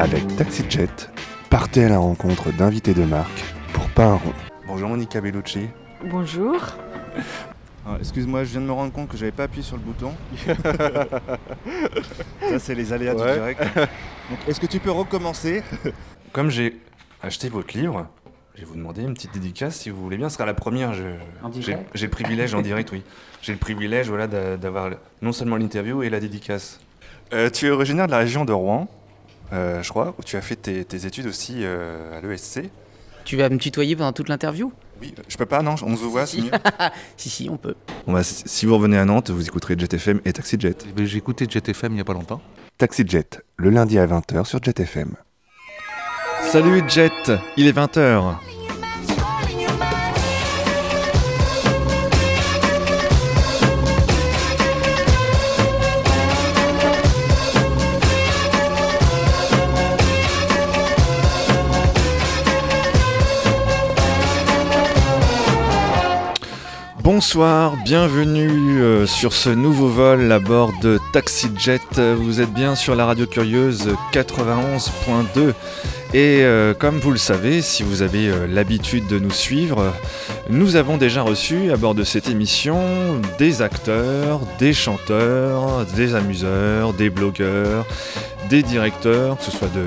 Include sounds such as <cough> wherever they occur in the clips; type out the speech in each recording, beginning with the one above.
Avec TaxiJet, partez à la rencontre d'invités de marque pour pas un rond. Bonjour Monica Bellucci. Bonjour. <laughs> Ah, Excuse-moi, je viens de me rendre compte que j'avais pas appuyé sur le bouton. <laughs> Ça, c'est les aléas Ouais. du direct. Donc, est-ce que tu peux recommencer? Comme j'ai acheté votre livre, je vais vous demander une petite dédicace si vous voulez bien. Ce sera la première. je- En J'ai direct j'ai le privilège en direct, oui. J'ai le privilège voilà, d'a- d'avoir non seulement l'interview et la dédicace. Euh, tu es originaire de la région de Rouen, je crois, où tu as fait tes, tes études aussi euh, à l'ESC. Tu vas me tutoyer pendant toute l'interview? Oui, je peux pas, non, on se voit, c'est Si. mieux. <laughs> Si, si, on peut. Bon, bah, si si vous revenez à Nantes, vous écouterez JetFM et TaxiJet. Eh ben, J'ai écouté JetFM il n'y a pas longtemps. TaxiJet, le lundi à 20h sur JetFM. Salut Jet, il est 20h. Bonsoir, bienvenue euh, sur ce nouveau vol à bord de TaxiJet. Euh, Vous êtes bien sur la radio curieuse 91.2 et euh, comme vous le savez, si vous avez euh, l'habitude de nous suivre, nous avons déjà reçu à bord de cette émission des acteurs, des chanteurs, des amuseurs, des blogueurs, des directeurs, que ce soit de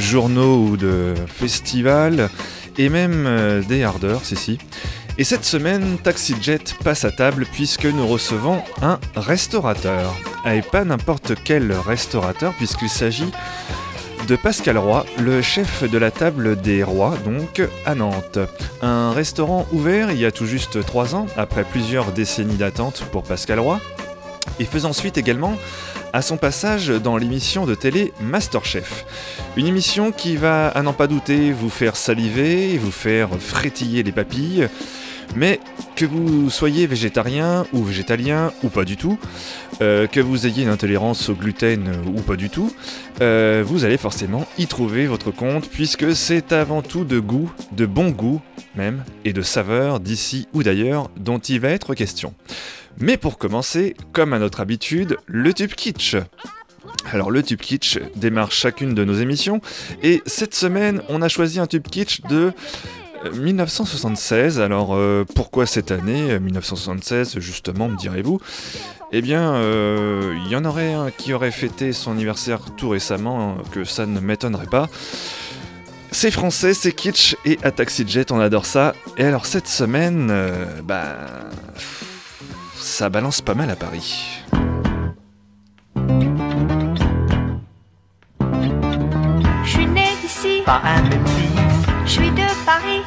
journaux ou de festivals, et même des hardeurs, si si. Et cette semaine, TaxiJet passe à table puisque nous recevons un restaurateur. Et pas n'importe quel restaurateur puisqu'il s'agit de Pascal Roy, le chef de la table des rois, donc à Nantes. Un restaurant ouvert il y a tout juste trois ans, après plusieurs décennies d'attente pour Pascal Roy, et faisant suite également à son passage dans l'émission de télé Masterchef. Une émission qui va, à n'en pas douter, vous faire saliver, vous faire frétiller les papilles, mais que vous soyez végétarien ou végétalien ou pas du tout, euh, que vous ayez une intolérance au gluten ou pas du tout, euh, vous allez forcément y trouver votre compte puisque c'est avant tout de goût, de bon goût même, et de saveur d'ici ou d'ailleurs dont il va être question. Mais pour commencer, comme à notre habitude, le tube kitsch. Alors le tube kitsch démarre chacune de nos émissions et cette semaine on a choisi un tube kitsch de 1976. Alors euh, pourquoi cette année euh, 1976 justement me direz-vous? Eh bien euh, il y en aurait un qui aurait fêté son anniversaire tout récemment, hein, que ça ne m'étonnerait pas. C'est français, c'est kitsch et à TaxiJet on adore ça. Et alors cette semaine, euh, bah ça balance pas mal à Paris. Je suis un Memphis,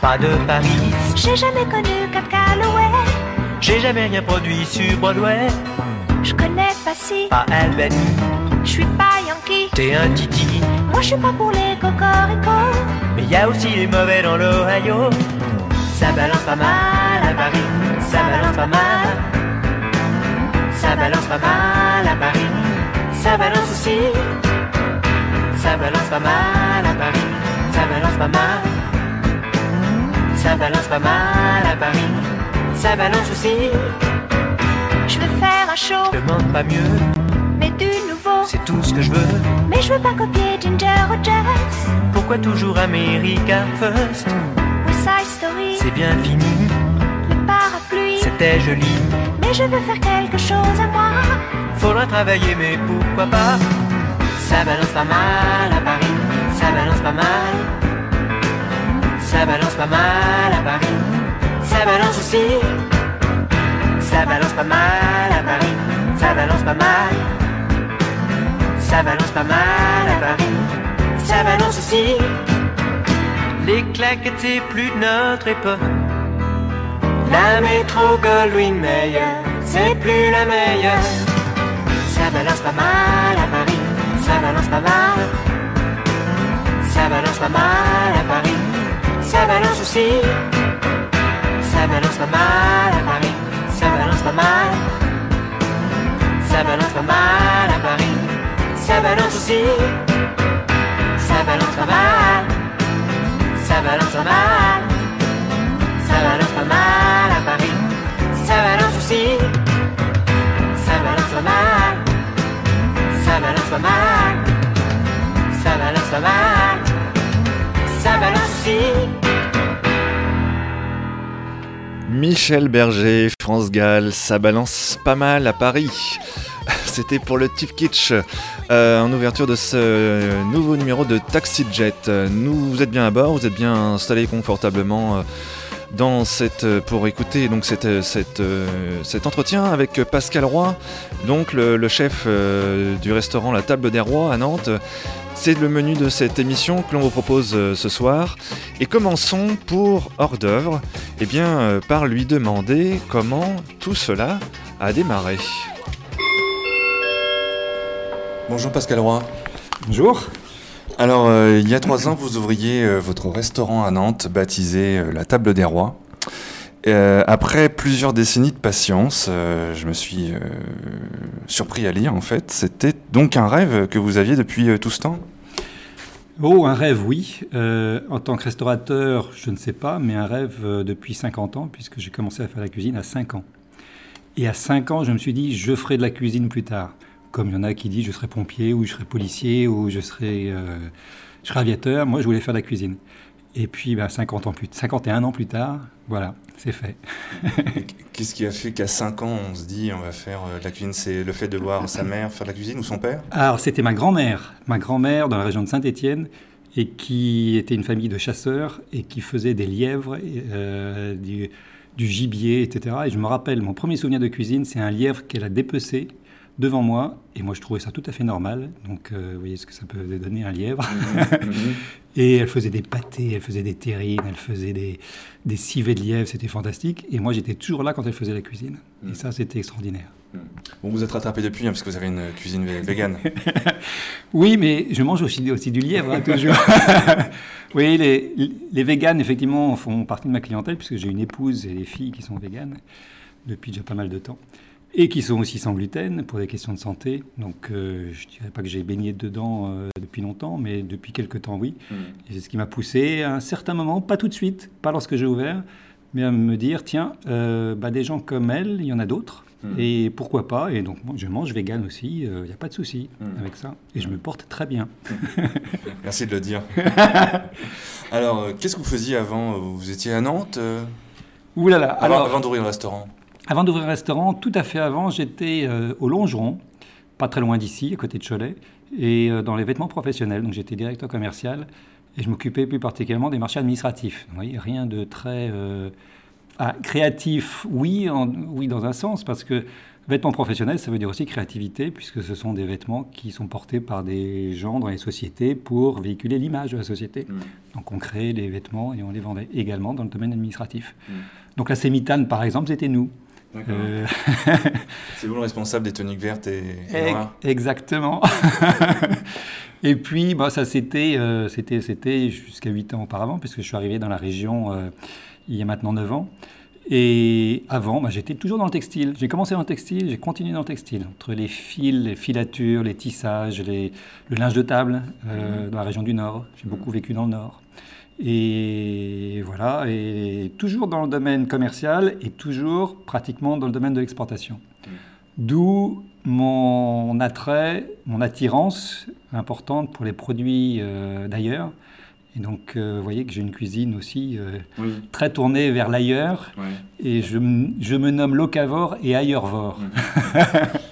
pas de Paris. J'ai jamais connu Cat Calloway. J'ai jamais rien produit sur Broadway. Je connais pas si, Pas Albany, je suis pas Yankee. t'es un titi. Moi je suis pas pour les cocoricots. Mais y a aussi les mauvais dans l'Ohio. Ça balance pas mal à Paris, ça balance pas mal. Ça balance pas mal à Paris, ça balance aussi. Ça balance pas mal à Paris, ça balance pas mal. Ça balance pas mal à Paris, ça balance aussi. Je veux faire un show, Je demande pas mieux, mais du nouveau. c'est tout ce que je veux. Mais je veux pas copier Ginger Rogers Pourquoi toujours America First? Side Story. C'est bien fini, Le parapluie, c'était joli. mais je veux faire quelque chose à moi. Faudra travailler, mais pourquoi pas? Ça balance pas mal à Paris, ça balance pas mal. Ça balance pas mal à Paris, ça balance aussi. Ça balance pas mal à Paris, ça balance pas mal. Ça balance pas mal à Paris, ça balance aussi. Les claquettes, c'est plus de notre époque. La métro Goldwyn Mayer, c'est plus la meilleure. Ça balance pas mal à Paris, ça balance pas mal. Ça balance pas mal à Paris, ça balance aussi. Ça balance pas mal à Paris, ça balance pas mal. Ça balance pas mal à Paris, ça balance aussi. Ça balance pas mal, ça balance pas mal. Ça balance pas mal à Paris, ça balance aussi. Ça balance pas mal, ça balance pas mal. Ça balance pas mal. Ça balance aussi. Michel Berger, France Gall, ça balance pas mal à Paris. <laughs> C'était pour le Tip Kitsch, euh, en ouverture de ce nouveau numéro de Taxi Jet. Vous êtes bien à bord, vous êtes bien installés confortablement euh, dans cette, euh, pour écouter donc cette, cet entretien avec Pascal Roy, donc le, chef du restaurant La Table des Rois à Nantes. C'est le menu de cette émission que l'on vous propose euh, ce soir. Et commençons pour hors d'œuvre, eh bien, euh, par lui demander comment tout cela a démarré. Bonjour Pascal Roy. Bonjour. Alors, euh, il y a trois ans, vous ouvriez euh, votre restaurant à Nantes, baptisé euh, La Table des Rois. Euh, après plusieurs décennies de patience, euh, je me suis euh, surpris à lire en fait. C'était donc un rêve que vous aviez depuis euh, tout ce temps? Oh, un rêve, oui. En tant que restaurateur, je ne sais pas, mais un rêve depuis 50 ans, puisque j'ai commencé à faire la cuisine à 5 ans. Et à 5 ans, je me suis dit, je ferai de la cuisine plus tard. Comme il y en a qui disent, je serai pompier, ou je serai policier, ou je serai, je serai aviateur. Moi, je voulais faire de la cuisine. Et puis, ben, 50 ans plus, 51 ans plus tard, voilà, c'est fait. Qu'est-ce qui a fait qu'à 5 ans, on se dit on va faire euh, de la cuisine C'est le fait de voir sa mère faire de la cuisine ou son père? Alors, c'était ma grand-mère, ma grand-mère dans la région de Saint-Étienne, et qui était une famille de chasseurs et qui faisait des lièvres, euh, du, du gibier, etc. Et je me rappelle, mon premier souvenir de cuisine, c'est un lièvre qu'elle a dépecé devant moi, et moi je trouvais ça tout à fait normal. Donc, euh, vous voyez ce que ça peut donner un lièvre. <laughs> Et elle faisait des pâtés, elle faisait des terrines, elle faisait des, des civets de lièvre, c'était fantastique. Et moi j'étais toujours là quand elle faisait la cuisine. Et ça, c'était extraordinaire. Bon, vous êtes rattrapé depuis, hein, parce que vous avez une cuisine vé- végane. <laughs> Oui, mais je mange aussi, aussi du lièvre, hein, toujours. <laughs> oui, les, les véganes, effectivement, font partie de ma clientèle, puisque j'ai une épouse et des filles qui sont véganes depuis déjà pas mal de temps. Et qui sont aussi sans gluten pour des questions de santé. Donc, euh, je dirais pas que j'ai baigné dedans euh, depuis longtemps, mais depuis quelques temps, oui. Et c'est ce qui m'a poussé à un certain moment, pas tout de suite, pas lorsque j'ai ouvert, mais à me dire tiens, euh, bah, des gens comme elle, il y en a d'autres. Et pourquoi pas Et donc, moi, je mange vegan aussi, il n'y a pas de souci avec ça. Et je me porte très bien. <laughs> Merci de le dire. <laughs> Alors, qu'est-ce que vous faisiez avant? Vous étiez à Nantes Ouh là là, avant, alors, avant d'ouvrir le restaurant avant d'ouvrir un restaurant, tout à fait avant, j'étais euh, au Longeron, pas très loin d'ici, à côté de Cholet, et euh, dans les vêtements professionnels. Donc j'étais directeur commercial et je m'occupais plus particulièrement des marchés administratifs. Vous voyez, rien de très euh, ah, créatif, oui, en- oui, dans un sens, parce que vêtements professionnels, ça veut dire aussi créativité, puisque ce sont des vêtements qui sont portés par des gens dans les sociétés pour véhiculer l'image de la société. Donc on créait les vêtements et on les vendait également dans le domaine administratif. Donc la Sémitane, par exemple, c'était nous. Euh, <laughs> C'est vous le responsable des tuniques vertes et, et noires Exactement. <laughs> et puis, bah, ça c'était, euh, c'était, c'était jusqu'à 8 ans auparavant, puisque je suis arrivé dans la région euh, il y a maintenant 9 ans. Et avant, bah, j'étais toujours dans le textile. J'ai commencé dans le textile, j'ai continué dans le textile. Entre les fils, les filatures, les tissages, les- le linge de table euh, dans la région du Nord. J'ai beaucoup vécu dans le Nord. Et voilà, et toujours dans le domaine commercial et toujours pratiquement dans le domaine de l'exportation. D'où mon attrait, mon attirance importante pour les produits euh, d'ailleurs. Et donc, euh, vous voyez que j'ai une cuisine aussi euh, Oui. très tournée vers l'ailleurs. Et je, me nomme locavore et ailleurvore.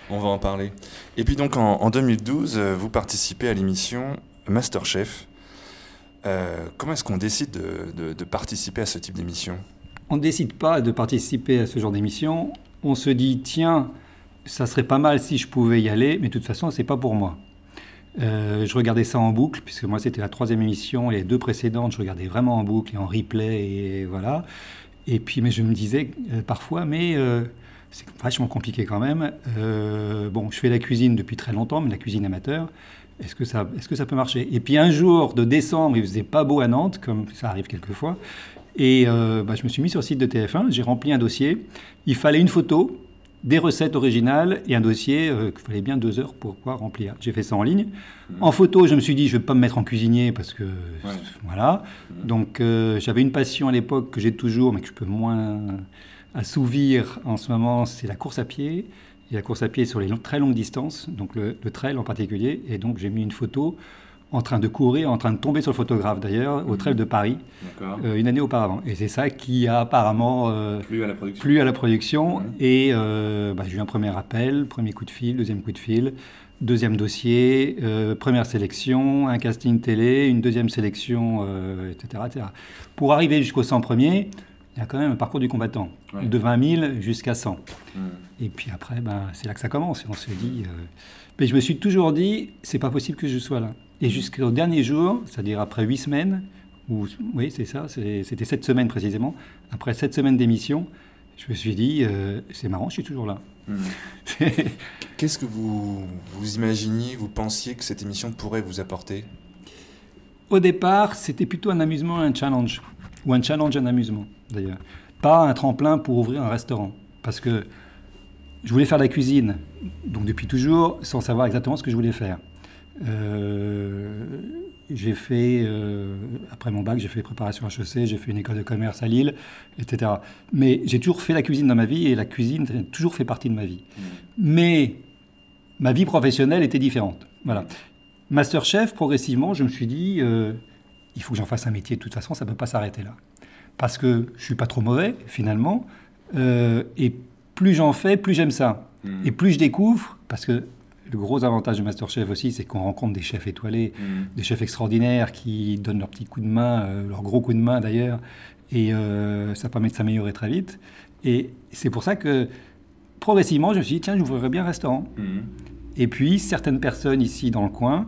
On va en parler. Et puis donc en, en 2012, euh, vous participez à l'émission Masterchef. Euh, comment est-ce qu'on décide de, participer à ce type d'émission? On ne décide pas de participer à ce genre d'émission. On se dit, tiens, ça serait pas mal si je pouvais y aller, mais de toute façon, c'est pas pour moi. Euh, je regardais ça en boucle, puisque moi, c'était la troisième émission, et les deux précédentes, je regardais vraiment en boucle et en replay, et voilà. Et puis, mais je me disais euh, parfois, mais c'est vachement compliqué quand même. Bon, je fais la cuisine depuis très longtemps, mais la cuisine amateur. Est-ce que, ça, est-ce que ça peut marcher? Et puis un jour de décembre, il faisait pas beau à Nantes, comme ça arrive quelquefois. Et euh, bah, je me suis mis sur le site de TF1, j'ai rempli un dossier. Il fallait une photo, des recettes originales et un dossier euh, qu'il fallait bien deux heures pour pouvoir remplir. J'ai fait ça en ligne. En photo, je me suis dit, je ne vais pas me mettre en cuisinier parce que voilà. Donc euh, j'avais une passion à l'époque que j'ai toujours, mais que je peux moins assouvir en ce moment, c'est la course à pied. Et la course à pied sur les long- très longues distances, donc le, le trail en particulier. Et donc j'ai mis une photo en train de courir, en train de tomber sur le photographe d'ailleurs, au. Trèfle de Paris, euh, une année auparavant. Et c'est ça qui a apparemment euh, Plus à la production. plu à la production. Et euh, bah, j'ai eu un premier appel, premier coup de fil, deuxième coup de fil, deuxième dossier, euh, première sélection, un casting télé, une deuxième sélection, euh, etc., etc. Pour arriver jusqu'au 100 premiers, il y a quand même un parcours du combattant, Ouais. de 20 000 jusqu'à 100. Mhm. Et puis après, ben, c'est là que ça commence. Et on se dit. euh, Mais je me suis toujours dit, c'est pas possible que je sois là. Et jusqu'au dernier jour, c'est-à-dire après huit semaines, ou oui, c'est ça, c'était sept semaines précisément. Après sept semaines d'émission, je me suis dit, euh, c'est marrant, je suis toujours là. C'est- <laughs> Qu'est-ce que vous, vous imaginiez, vous pensiez que cette émission pourrait vous apporter? Au départ, c'était plutôt un amusement, un challenge. Ou un challenge, un amusement, d'ailleurs. Pas un tremplin pour ouvrir un restaurant. Parce que je voulais faire de la cuisine, donc depuis toujours, sans savoir exactement ce que je voulais faire. Euh, j'ai fait, euh, après mon bac, j'ai fait préparation HEC, j'ai fait une école de commerce à Lille, etc. Mais j'ai toujours fait la cuisine dans ma vie et la cuisine a toujours fait partie de ma vie. Mais ma vie professionnelle était différente. Voilà. Masterchef, progressivement, je me suis dit, euh, il faut que j'en fasse un métier. De toute façon, ça ne peut pas s'arrêter là. Parce que je suis pas trop mauvais, finalement. euh, et plus j'en fais, plus j'aime ça. Mhm. Et plus je découvre, parce que le gros avantage de Masterchef aussi, c'est qu'on rencontre des chefs étoilés, Mhm. des chefs extraordinaires qui donnent leur petit coup de main, euh, leur gros coup de main d'ailleurs, et euh, ça permet de s'améliorer très vite. Et c'est pour ça que progressivement, je me suis dit, tiens, j'ouvrirais bien un restaurant. Mhm. Et puis, certaines personnes ici dans le coin,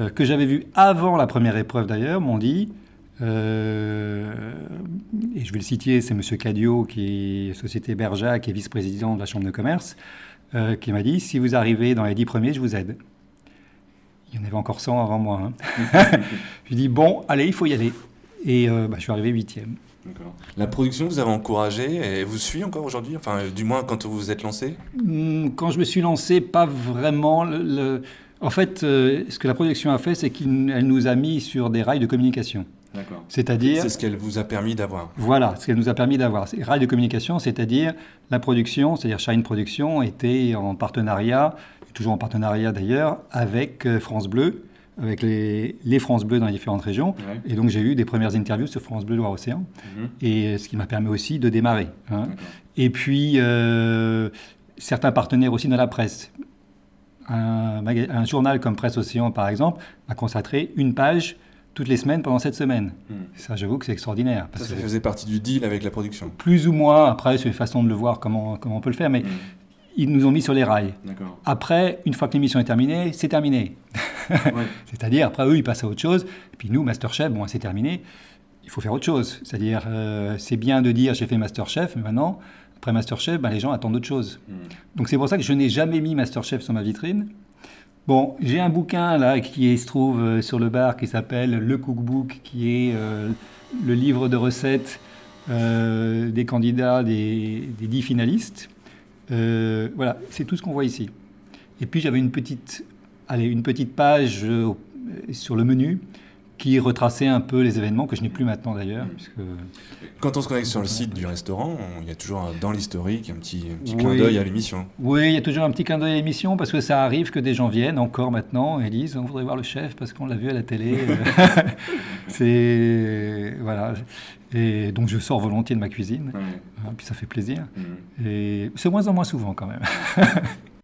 euh, que j'avais vues avant la première épreuve d'ailleurs, m'ont dit, euh, et je vais le citer, c'est M. Cadio, qui est Société Berja, qui est vice-président de la Chambre de commerce, euh, qui m'a dit, si vous arrivez dans les dix premiers, je vous aide. Il y en avait encore 100 avant moi. hein. <laughs> je lui ai dit, bon, allez, il faut y aller. Et euh, bah, je suis arrivé huitième. La production vous avez encouragé et vous suit encore aujourd'hui? Enfin, du moins quand vous vous êtes lancé? Hmm, Quand je me suis lancé, pas vraiment. le- le- En fait, euh, ce que la production a fait, c'est qu'elle nous a mis sur des rails de communication. D'accord. C'est-à-dire, C'est ce qu'elle vous a permis d'avoir. voilà, ce qu'elle nous a permis d'avoir. Ces rails de communication, c'est-à-dire la production, c'est-à-dire Shine Production, était en partenariat, toujours en partenariat d'ailleurs, avec euh, France Bleu, avec les, les France Bleu dans les différentes régions. Ouais. Et donc j'ai eu des premières interviews sur France Bleu Loire-Océan, Mhm. et euh, ce qui m'a permis aussi de démarrer. hein. Et puis, euh, certains partenaires aussi dans la presse. Un, journal comme Presse Océan, par exemple, a consacré une page toutes les semaines pendant cette semaine. Mhm. Ça, j'avoue que c'est extraordinaire. Ça, Parce ça que faisait partie du deal avec la production. plus ou moins, après, c'est une façon de le voir, comment, comment on peut le faire, mais Mhm. ils nous ont mis sur les rails. Après, une fois que l'émission est terminée, c'est terminé. Ouais. <laughs> C'est-à-dire, après, eux, ils passent à autre chose. Et puis nous, Masterchef, bon, c'est terminé. Il faut faire autre chose. C'est-à-dire, euh, c'est bien de dire j'ai fait Masterchef, mais maintenant, après Masterchef, ben, les gens attendent autre chose. Mhm. Donc c'est pour ça que je n'ai jamais mis Masterchef sur ma vitrine. Bon, j'ai un bouquin là qui est- se trouve euh, sur le bar qui s'appelle Le Cookbook, qui est euh, le livre de recettes euh, des candidats, des, des dix finalistes. Euh, voilà, c'est tout ce qu'on voit ici. Et puis j'avais une petite, allez, une petite page sur le menu qui retraçait un peu les événements que je n'ai plus maintenant d'ailleurs. puisque- Quand on se connecte sur le site du restaurant, il y a toujours un- dans l'historique un petit, un petit Oui. clin d'œil à l'émission. Oui, il y a toujours un petit clin d'œil à l'émission parce que ça arrive que des gens viennent encore maintenant et disent on voudrait voir le chef parce qu'on l'a vu à la télé. <laughs> c'est voilà. Et donc je sors volontiers de ma cuisine, Ouais. hein, puis ça fait plaisir. Mhm. Et c'est moins en moins souvent quand même. <laughs>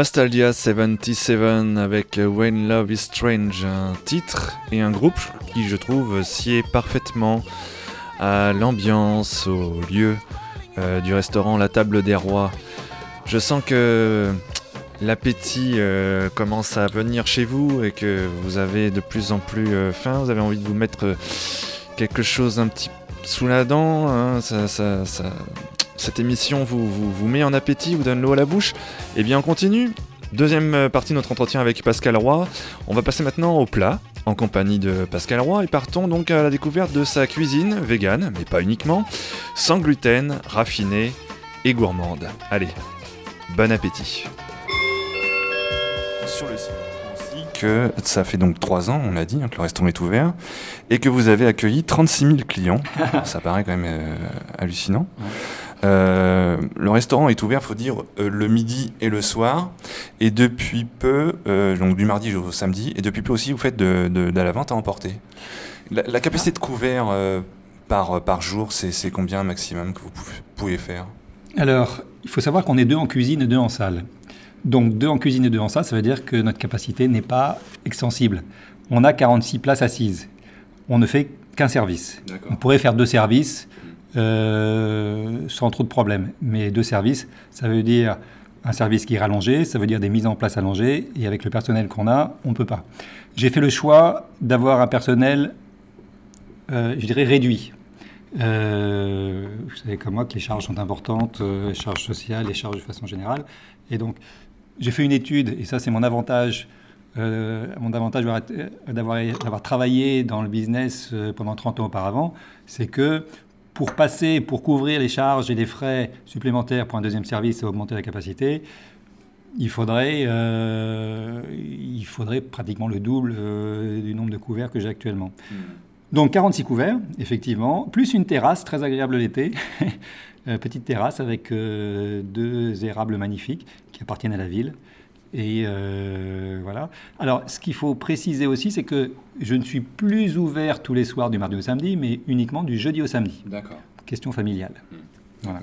Nostalgia 77 avec When Love is Strange, un titre et un groupe qui je trouve sied parfaitement à l'ambiance, au lieu euh, du restaurant La Table des Rois. Je sens que l'appétit euh, commence à venir chez vous et que vous avez de plus en plus euh, faim, vous avez envie de vous mettre quelque chose un petit sous la dent, hein, ça- ça- ça- cette émission vous, vous, vous met en appétit, vous donne l'eau à la bouche, et bien on continue. Deuxième euh, partie de notre entretien avec Pascal Roy. On va passer maintenant au plat, en compagnie de Pascal Roy, et partons donc à la découverte de sa cuisine végane, mais pas uniquement, sans gluten, raffinée et gourmande. Allez, bon appétit. Sur le site aussi que ça fait donc 3 ans, on l'a dit, hein, que le restaurant est ouvert, et que vous avez accueilli 36 000 clients. <laughs> ça paraît quand même euh, hallucinant. Euh, le restaurant est ouvert, faut dire, euh, le midi et le soir, et depuis peu, euh, donc du mardi au samedi, et depuis peu aussi, vous faites de, de- de la vente à emporter. La, la capacité de couvert par, par jour, c'est combien maximum que vous pouvez faire? Alors, il faut savoir qu'on est deux en cuisine et deux en salle. Donc, deux en cuisine et deux en salle, ça veut dire que notre capacité n'est pas extensible. On a 46 places assises. On ne fait qu'un service. On pourrait faire deux services euh, sans trop de problèmes. Mais deux services, ça veut dire un service qui est rallongé, ça veut dire des mises en place allongées, et avec le personnel qu'on a, on ne peut pas. J'ai fait le choix d'avoir un personnel, euh, je dirais, réduit. Euh, vous savez comme moi que les charges sont importantes, les charges sociales, les charges de façon générale. Et donc, j'ai fait une étude, et ça c'est mon avantage, mon avantage d'avoir travaillé dans le business pendant 30 ans auparavant, c'est que pour passer, pour couvrir les charges et les frais supplémentaires pour un deuxième service et augmenter la capacité, il faudrait, euh, il faudrait pratiquement le double euh, du nombre de couverts que j'ai actuellement. Donc 46 couverts, effectivement, plus une terrasse très agréable l'été. <laughs> Euh, petite terrasse avec euh, deux érables magnifiques qui appartiennent à la ville. Et euh, voilà. Alors, ce qu'il faut préciser aussi, c'est que je ne suis plus ouvert tous les soirs du mardi au samedi, mais uniquement du jeudi au samedi. D'accord. Question familiale. Voilà.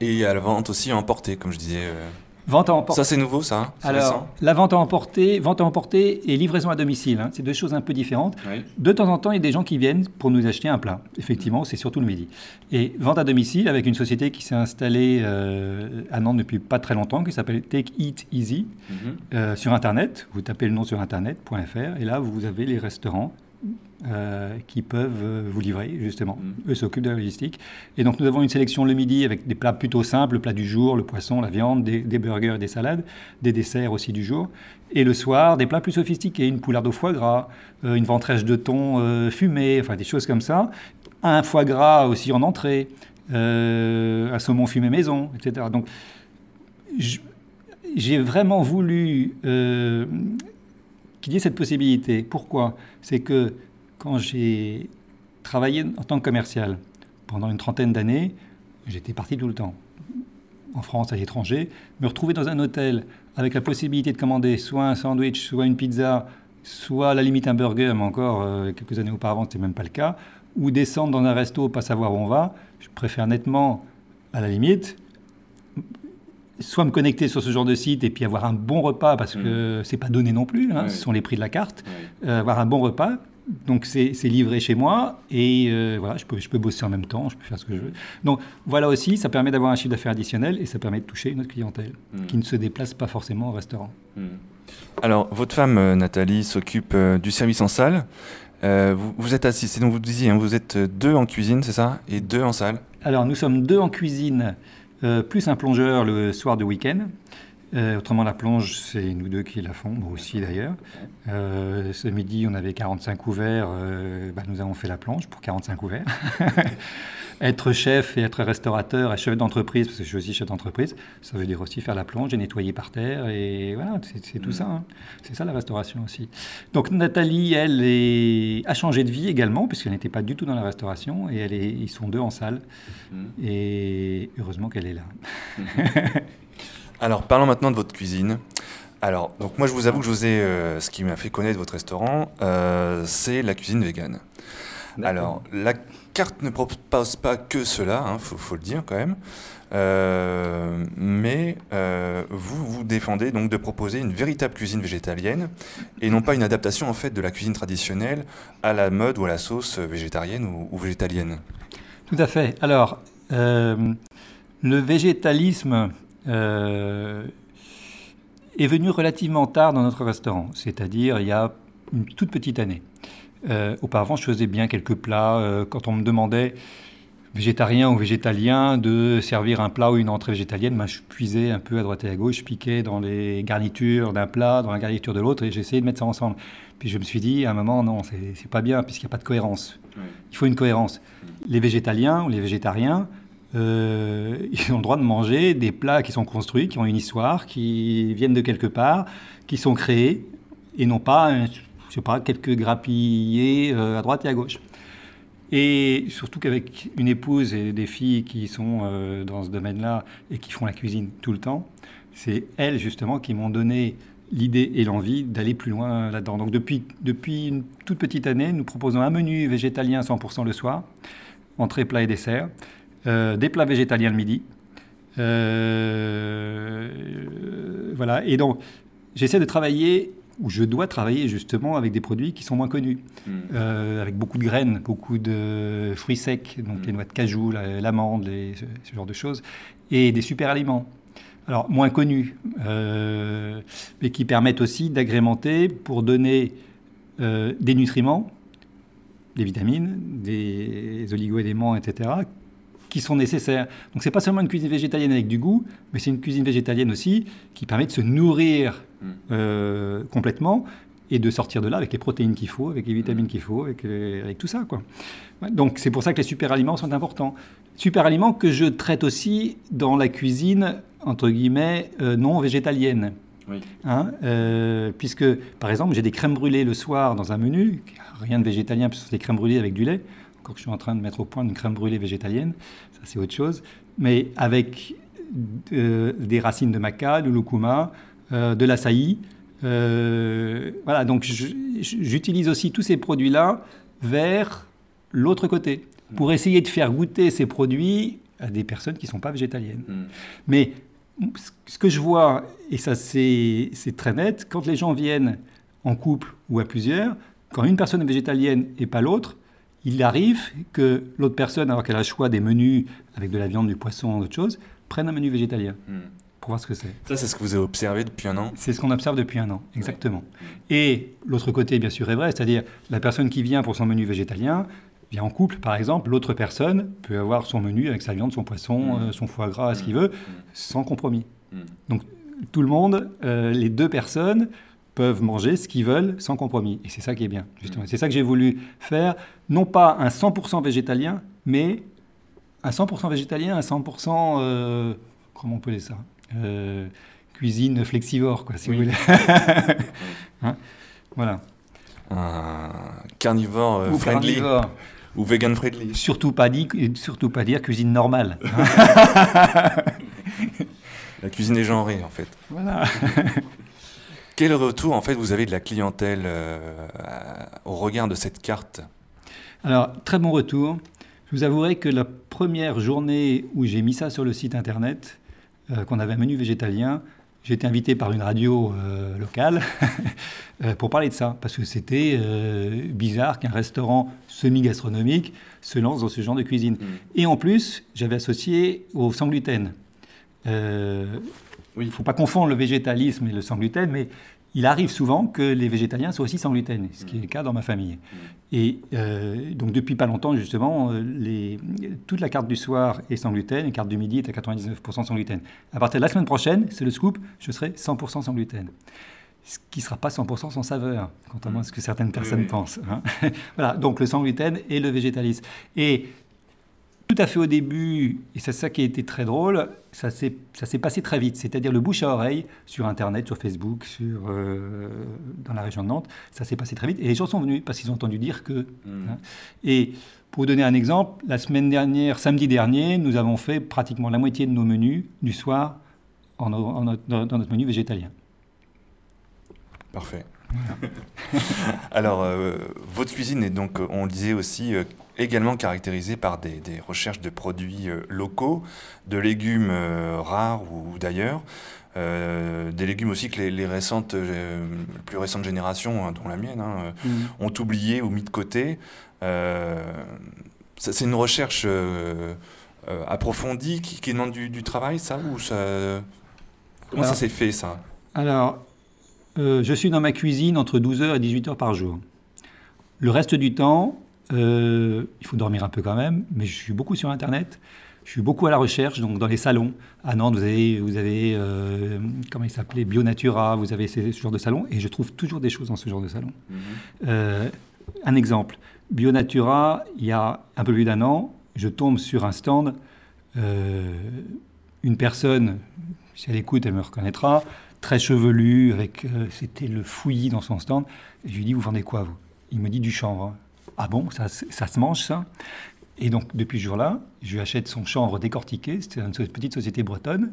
Et à la vente aussi à emporter, comme je disais. euh. Vente à emporter. Ça, c'est nouveau, ça hein Alors, récent la vente à emporter, vente à emporter et livraison à domicile, hein, c'est deux choses un peu différentes. Oui. De temps en temps, il y a des gens qui viennent pour nous acheter un plat. Effectivement, c'est surtout le midi. Et vente à domicile avec une société qui s'est installée euh, à Nantes depuis pas très longtemps, qui s'appelle Take Eat Easy, Mhm. euh, sur Internet. Vous tapez le nom sur Internet.fr et là, vous avez les restaurants euh, qui peuvent euh, vous livrer, justement. Mhm. Eux s'occupent de la logistique. Et donc, nous avons une sélection le midi avec des plats plutôt simples, le plat du jour, le poisson, la viande, des, des burgers et des salades, des desserts aussi du jour. Et le soir, des plats plus sophistiqués, une poularde au foie gras, euh, une ventrèche de thon euh, fumée, enfin des choses comme ça. Un foie gras aussi en entrée, euh, un saumon fumé maison, etc. Donc, j'ai vraiment voulu qu'il y cette possibilité. Pourquoi? C'est que quand j'ai travaillé en tant que commercial pendant une trentaine d'années, j'étais parti tout le temps, en France, à l'étranger, me retrouver dans un hôtel avec la possibilité de commander soit un sandwich, soit une pizza, soit à la limite un burger, mais encore euh, quelques années auparavant, ce n'était même pas le cas, ou descendre dans un resto, pas savoir où on va, je préfère nettement, à la limite, soit me connecter sur ce genre de site et puis avoir un bon repas parce que c'est pas donné non plus, hein, ce sont les prix de la carte, euh, avoir un bon repas. Donc c'est livré chez moi et euh, voilà, je peux, je peux bosser en même temps, je peux faire ce que je veux. Donc voilà aussi, ça permet d'avoir un chiffre d'affaires additionnel et ça permet de toucher une autre clientèle Mm. qui ne se déplace pas forcément au restaurant. Alors, votre femme, euh, Nathalie, s'occupe du service en salle. Euh, vous, vous êtes assis, c'est donc vous disiez, hein, vous êtes deux en cuisine, c'est ça Et deux en salle Alors, nous sommes deux en cuisine, plus un plongeur le soir de week-end. Euh, autrement, la plonge, c'est nous deux qui la font, moi aussi d'ailleurs. Euh, ce midi, on avait 45 couverts, euh, bah, nous avons fait la plonge pour 45 couverts. <laughs> être chef et être restaurateur et chef d'entreprise, parce que je suis aussi chef d'entreprise, ça veut dire aussi faire la plonge et nettoyer par terre, et voilà, c'est tout ça. hein. C'est ça la restauration aussi. Donc Nathalie, elle, est- a changé de vie également, puisqu'elle n'était pas du tout dans la restauration, et elle est, ils sont deux en salle. Et heureusement qu'elle est là. <laughs> Alors, parlons maintenant de votre cuisine. Alors, donc moi, je vous avoue que je vous ai, euh, ce qui m'a fait connaître votre restaurant, euh, c'est la cuisine végane. Alors, la carte ne propose pas que cela, il faut, faut le dire quand même. Euh, mais vous vous défendez donc de proposer une véritable cuisine végétalienne et non pas une adaptation en fait de la cuisine traditionnelle à la mode ou à la sauce végétarienne ou, ou végétalienne. Tout à fait. Alors, le végétalisme euh, est venu relativement tard dans notre restaurant, c'est-à-dire il y a une toute petite année. Euh, auparavant, je faisais bien quelques plats. euh, quand on me demandait, végétarien ou végétalien, de servir un plat ou une entrée végétalienne, ben, je puisais un peu à droite et à gauche, je piquais dans les garnitures d'un plat, dans la garniture de l'autre, et j'essayais de mettre ça ensemble. Puis je me suis dit, à un moment, non, c'est pas bien, puisqu'il n'y a pas de cohérence. Il faut une cohérence. Les végétaliens ou les végétariens, euh, <laughs> ils ont le droit de manger des plats qui sont construits, qui ont une histoire, qui viennent de quelque part, qui sont créés, et non pas, euh, je quelques grappillés euh, à droite et à gauche. Et surtout qu'avec une épouse et des filles qui sont dans ce domaine-là et qui font la cuisine tout le temps, c'est elles justement qui m'ont donné l'idée et l'envie d'aller plus loin là-dedans. Donc depuis, depuis une toute petite année, nous proposons un menu végétalien 100% le soir, entrée, plat et dessert, des plats végétaliens le midi. Euh, voilà, et donc j'essaie de travailler, ou je dois travailler justement avec des produits qui sont moins connus, Euh, avec beaucoup de graines, beaucoup de fruits secs, donc Mm. les noix de cajou, la- l'amande, ce, ce genre de choses, et des super aliments. Alors, moins connus, euh, mais qui permettent aussi d'agrémenter pour donner euh, des nutriments, des vitamines, des oligo-éléments, etc., qui sont nécessaires. Donc, c'est pas seulement une cuisine végétalienne avec du goût, mais c'est une cuisine végétalienne aussi qui permet de se nourrir Mm. euh, complètement et de sortir de là avec les protéines qu'il faut, avec les vitamines qu'il faut, avec, les- avec tout ça. Quoi. Donc c'est pour ça que les super aliments sont importants. Super aliments que je traite aussi dans la cuisine, entre guillemets, euh, non végétalienne. Oui. Hein, euh, puisque, par exemple, j'ai des crèmes brûlées le soir dans un menu, rien de végétalien, puisque c'est des crèmes brûlées avec du lait. Encore que je suis en train de mettre au point une crème brûlée végétalienne, c'est autre chose. Mais avec euh, des racines de maca, de lucuma, euh, de l'açaï. euh, voilà, donc j'utilise aussi tous ces produits-là vers l'autre côté, pour essayer de faire goûter ces produits à des personnes qui ne sont pas végétaliennes. Mais ce- que je vois, et ça c'est très net, quand les gens viennent en couple ou à plusieurs, quand une personne est végétalienne et pas l'autre, il arrive que l'autre personne, alors qu'elle a le choix des menus avec de la viande, du poisson, d'autres choses, prenne un menu végétalien pour voir ce que c'est. Ça, c'est ce que vous avez observé depuis un an? C'est ce qu'on observe depuis un an, exactement. Et l'autre côté, bien sûr, est vrai, c'est-à-dire la personne qui vient pour son menu végétalien vient en couple, par exemple, l'autre personne peut avoir son menu avec sa viande, son poisson, euh, son foie gras, ce qu'il veut, sans compromis. Donc tout le monde, euh, les deux personnes peuvent manger ce qu'ils veulent sans compromis. Et c'est ça qui est bien, justement. C'est ça que j'ai voulu faire, non pas un 100% végétalien, mais un 100% végétalien, un 100%, euh, comment on peut dire ça Euh, Cuisine flexivore, quoi, si vous voulez. <laughs> Hein voilà. Un carnivore euh, Ou friendly carnivore. ou vegan friendly. Surtout pas, dit, surtout pas dire cuisine normale. <laughs> hein. La cuisine est genrée, en fait. voilà. <laughs> Quel retour, en fait, vous avez de la clientèle euh, au regard de cette carte? Alors, très bon retour. Je vous avouerai que la première journée où j'ai mis ça sur le site internet, euh, qu'on avait un menu végétalien, j'ai été invité par une radio euh, locale <laughs> pour parler de ça, parce que c'était bizarre qu'un restaurant semi-gastronomique se lance dans ce genre de cuisine. Et en plus, j'avais associé au sans gluten. Euh, Il ne faut pas confondre le végétalisme et le sans gluten, mais il arrive souvent que les végétaliens soient aussi sans gluten, ce qui est le cas dans ma famille. Et euh, donc depuis pas longtemps, justement, euh, les, toute la carte du soir est sans gluten, la carte du midi est à 99% sans gluten. À partir de la semaine prochaine, c'est le scoop, je serai 100% sans gluten. Ce qui ne sera pas 100% sans saveur, contrairement à ce que certaines personnes oui. pensent. hein. <laughs> voilà, donc le sans gluten et le végétalisme. Et tout à fait au début, et c'est ça qui a été très drôle, ça s'est passé très vite. C'est-à-dire le bouche à oreille sur Internet, sur Facebook, sur, euh, dans la région de Nantes, ça s'est passé très vite. Et les gens sont venus parce qu'ils ont entendu dire que. hein. Et pour vous donner un exemple, la semaine dernière, samedi dernier, nous avons fait pratiquement la moitié de nos menus du soir en, en notre- dans, notre menu végétalien. Parfait. <laughs> Alors, euh, votre cuisine est donc, on le disait aussi, euh, également caractérisée par des, des recherches de produits euh, locaux, de légumes euh, rares ou, d'ailleurs, euh, des légumes aussi que les, les récentes, euh, plus récentes générations, hein, dont la mienne, hein, euh, ont oublié ou mis de côté. C'est une recherche approfondie qui, qui demande du, du travail, ça ou ça Comment ça s'est fait, ça? Alors, je suis dans ma cuisine entre 12h et 18h par jour. Le reste du temps, euh, il faut dormir un peu quand même, mais je suis beaucoup sur Internet. Je suis beaucoup à la recherche, donc dans les salons. À Nantes, vous avez, vous avez euh, comment il s'appelait, Bionatura, vous avez ce genre de salon, et je trouve toujours des choses dans ce genre de salon. Euh, un exemple, Bionatura, il y a un peu plus d'un an, je tombe sur un stand, une personne, si elle écoute, elle me reconnaîtra, très chevelu, avec, c'était le fouillis dans son stand. Et je lui dis, vous vendez quoi, vous? Il me dit du chanvre. Ah bon, ça, se- ça se mange, ça? Et donc, depuis ce jour-là, je lui achète son chanvre décortiqué, c'était une petite société bretonne,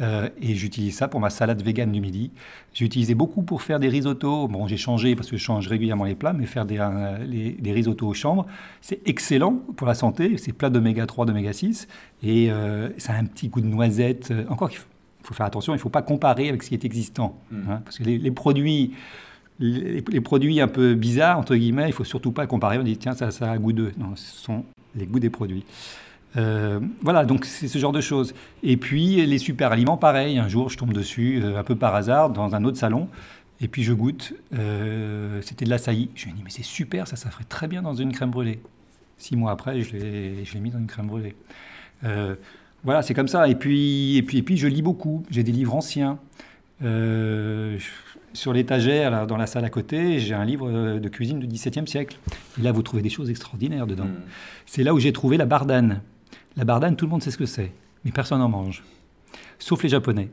euh, et j'utilise ça pour ma salade végane du midi. J'ai utilisé beaucoup pour faire des risottos. Bon, j'ai changé parce que je change régulièrement les plats, mais faire des, euh, les, des risottos au chanvre, c'est excellent pour la santé. C'est plein d'oméga 3, d'oméga 6, et euh, ça a un petit goût de noisette. Encore qu'il faut, faut faire attention, il ne faut pas comparer avec ce qui est existant. hein, parce que les, les produits, les, produits un peu bizarres, entre guillemets, il faut surtout pas comparer. On dit, tiens, ça, a un goût d'eux. Non, ce sont les goûts des produits. Euh, voilà, donc c'est ce genre de choses. Et puis les super aliments, pareil. Un jour, je tombe dessus, euh, un peu par hasard, dans un autre salon. Et puis je goûte. euh, C'était de l'açaï. Je me dis, mais c'est super, ça, ça ferait très bien dans une crème brûlée. Six mois après, je l'ai je mis dans une crème brûlée. Voilà, c'est comme ça. Et puis, et puis, et puis, je lis beaucoup. J'ai des livres anciens. Euh, sur l'étagère, dans la salle à côté, j'ai un livre euh, de cuisine du XVIIe siècle. Et là, vous trouvez des choses extraordinaires dedans. C'est là où j'ai trouvé la bardane. La bardane, tout le monde sait ce que c'est, mais personne n'en mange, sauf les Japonais.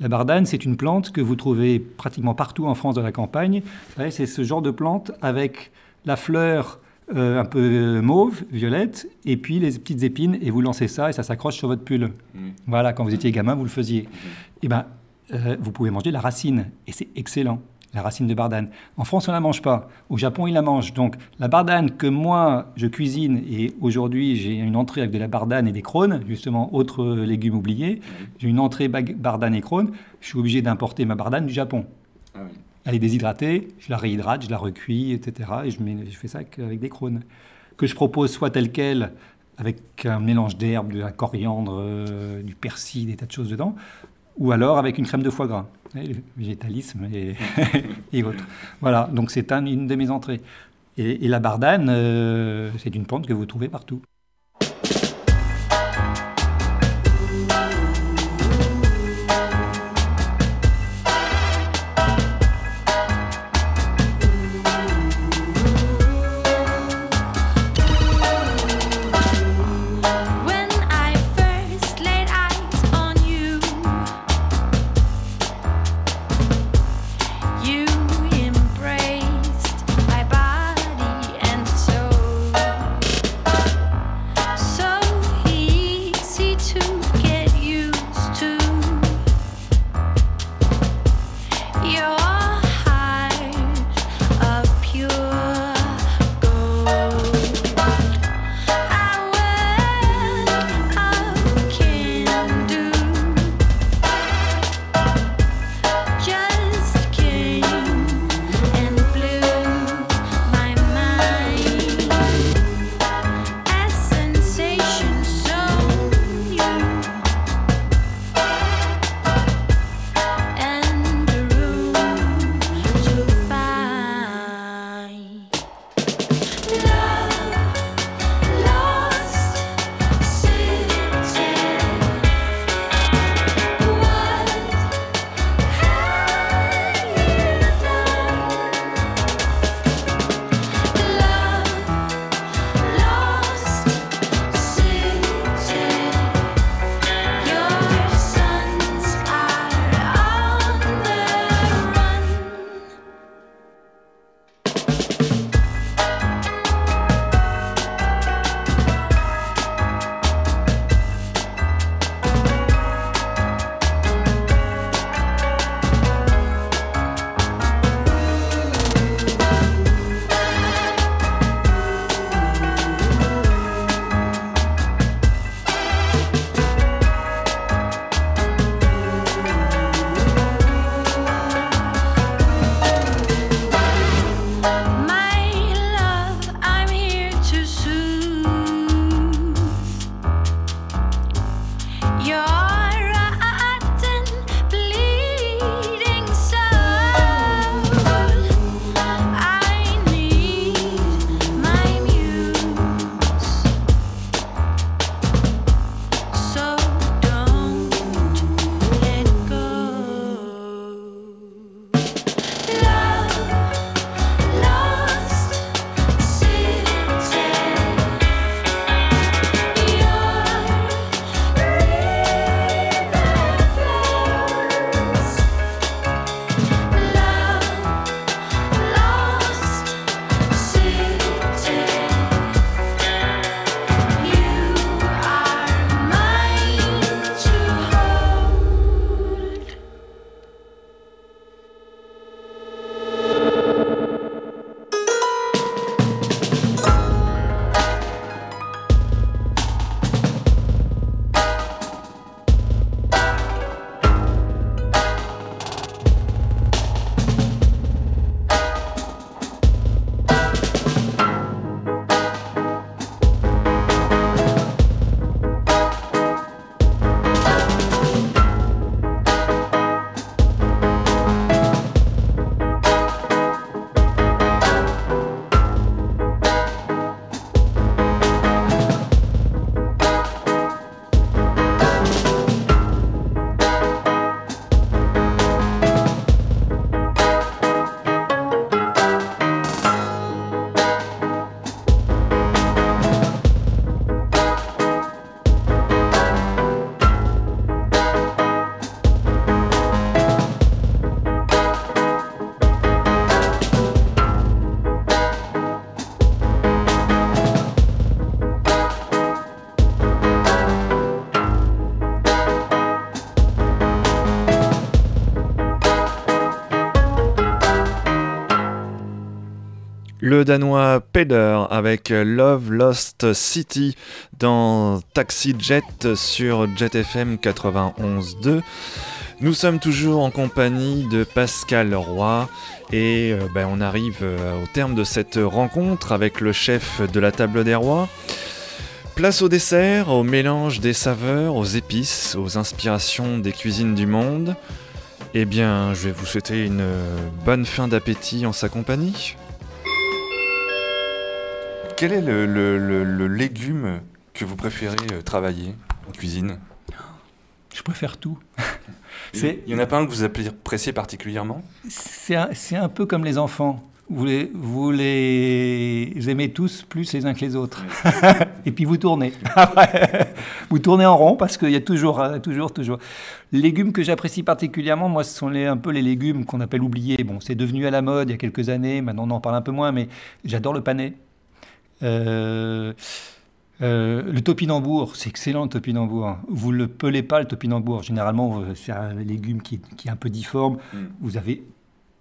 La bardane, c'est une plante que vous trouvez pratiquement partout en France dans la campagne. C'est ce genre de plante avec la fleur euh, un peu mauve, violette, et puis les petites épines, et vous lancez ça, et ça s'accroche sur votre pull. Voilà, quand vous étiez gamin, vous le faisiez. Eh ben, euh, vous pouvez manger la racine, et c'est excellent, la racine de bardane. En France, on ne la mange pas. Au Japon, ils la mangent. Donc, la bardane que moi, je cuisine, et aujourd'hui, j'ai une entrée avec de la bardane et des crônes, justement, autres euh, légumes oubliés. J'ai une entrée bardane et crônes. Je suis obligé d'importer ma bardane du Japon. Elle est déshydratée, je la réhydrate, je la recuis, etc. Et je, mets- je fais ça avec, des crônes. Que je propose soit tel quel, avec un mélange d'herbes, de la coriandre, euh, du persil, des tas de choses dedans, ou alors avec une crème de foie gras, savez, le végétalisme et, <laughs> et autres. Voilà, donc c'est un- une de mes entrées. Et, et la bardane, euh, c'est une plante que vous trouvez partout. Le danois Peder avec Love Lost City dans Taxi Jet sur Jet FM 91.2. Nous sommes toujours en compagnie de Pascal Roy et euh, ben, on arrive euh, au terme de cette rencontre avec le chef de la table des rois. Place au dessert, au mélange des saveurs, aux épices, aux inspirations des cuisines du monde. Eh bien, je vais vous souhaiter une euh, bonne fin d'appétit en sa compagnie. Quel est le, le- le- le légume que vous préférez euh, travailler en cuisine? Je préfère tout. <laughs> Il n'y en a pas un que vous appréciez particulièrement? C'est un, peu comme les enfants. Vous les, vous les aimez tous plus les uns que les autres. <laughs> Et puis vous tournez. <laughs> vous tournez en rond parce qu'il y a toujours, euh, toujours, toujours. Les légumes que j'apprécie particulièrement, moi, ce sont les, un peu les légumes qu'on appelle oubliés. Bon, c'est devenu à la mode il y a quelques années. Maintenant, on en parle un peu moins, mais j'adore le panais. Euh, euh, le topinambour, c'est excellent le topinambour. Vous ne le pelez pas le topinambour. Généralement, c'est un légume qui, est- qui est un peu difforme. Mm. Vous avez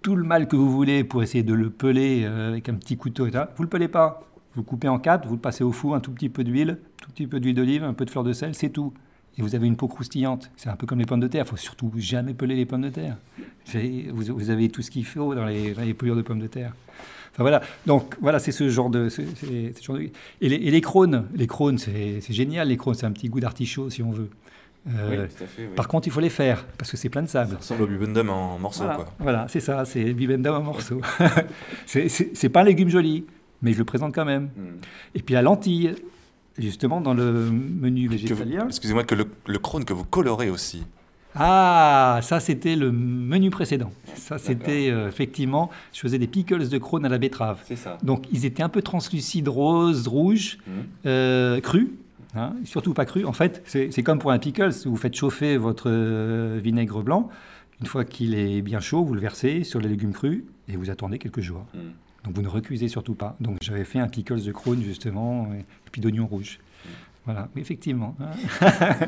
tout le mal que vous voulez pour essayer de le peler euh, avec un petit couteau. etc. Vous ne le pelez pas. Vous le coupez en quatre, vous le passez au four, un tout petit peu d'huile, tout petit peu d'huile d'olive, un peu de fleur de sel, c'est tout. Et vous avez une peau croustillante. C'est un peu comme les pommes de terre. Il faut surtout jamais peler les pommes de terre. Vous avez tout ce qu'il faut dans les, dans les pelures de pommes de terre. Enfin voilà. Donc voilà, c'est ce genre de. c'est- c'est- ce genre de- Et, les, et les crônes, les crônes, c'est c'est génial. Les crônes, c'est un petit goût d'artichaut si on veut. Euh, fait. Par contre, il faut les faire parce que c'est plein de sable. Ça ressemble au bubendum en morceaux, Voilà, quoi. voilà, c'est ça, c'est bibendum en morceaux. <laughs> c'est- c'est c'est pas un légume joli, mais je le présente quand même. Mm. Et puis la lentille, justement, dans le menu Que vous- végétalien. Excusez-moi, que le, le crône que vous colorez aussi. Ah, ça c'était le menu précédent. Ça c'était euh, effectivement, je faisais des pickles de crône à la betterave. C'est ça. Donc ils étaient un peu translucides, roses, rouges, Mm. euh, crus. hein, surtout pas crus. En fait, c'est comme pour un pickles. Vous faites chauffer votre euh, vinaigre blanc. Une fois qu'il est bien chaud, vous le versez sur les légumes crus et vous attendez quelques jours. Mm. Donc vous ne recuisez surtout pas. Donc j'avais fait un pickles de crône justement et puis d'oignons rouges. Voilà, Oui, effectivement. hein. <laughs>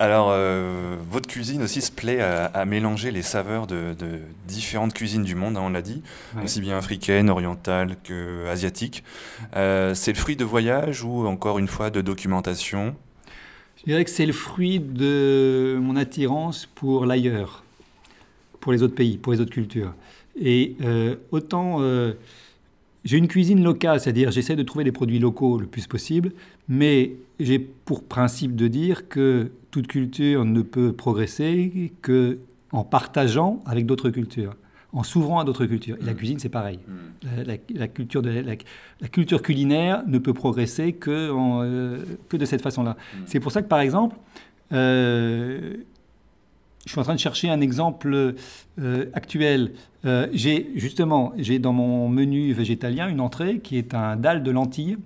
Alors, euh, votre cuisine aussi se plaît à, à mélanger les saveurs de, de différentes cuisines du monde, hein, on l'a dit, Ouais. aussi bien africaines, orientales que asiatiques. Euh, c'est le fruit de voyage ou encore une fois de documentation? Je dirais que c'est le fruit de mon attirance pour l'ailleurs, pour les autres pays, pour les autres cultures. Et euh, autant j'ai une cuisine locale, c'est-à-dire j'essaie de trouver des produits locaux le plus possible, mais j'ai pour principe de dire que toute culture ne peut progresser que en partageant avec d'autres cultures, en s'ouvrant à d'autres cultures. Et la cuisine, c'est pareil. La, la- la culture de, la, la culture culinaire ne peut progresser que, en, euh, que de cette façon-là. C'est pour ça que, par exemple, euh, je suis en train de chercher un exemple euh, actuel. J'ai justement, j'ai dans mon menu végétalien une entrée qui est un dalle de lentilles.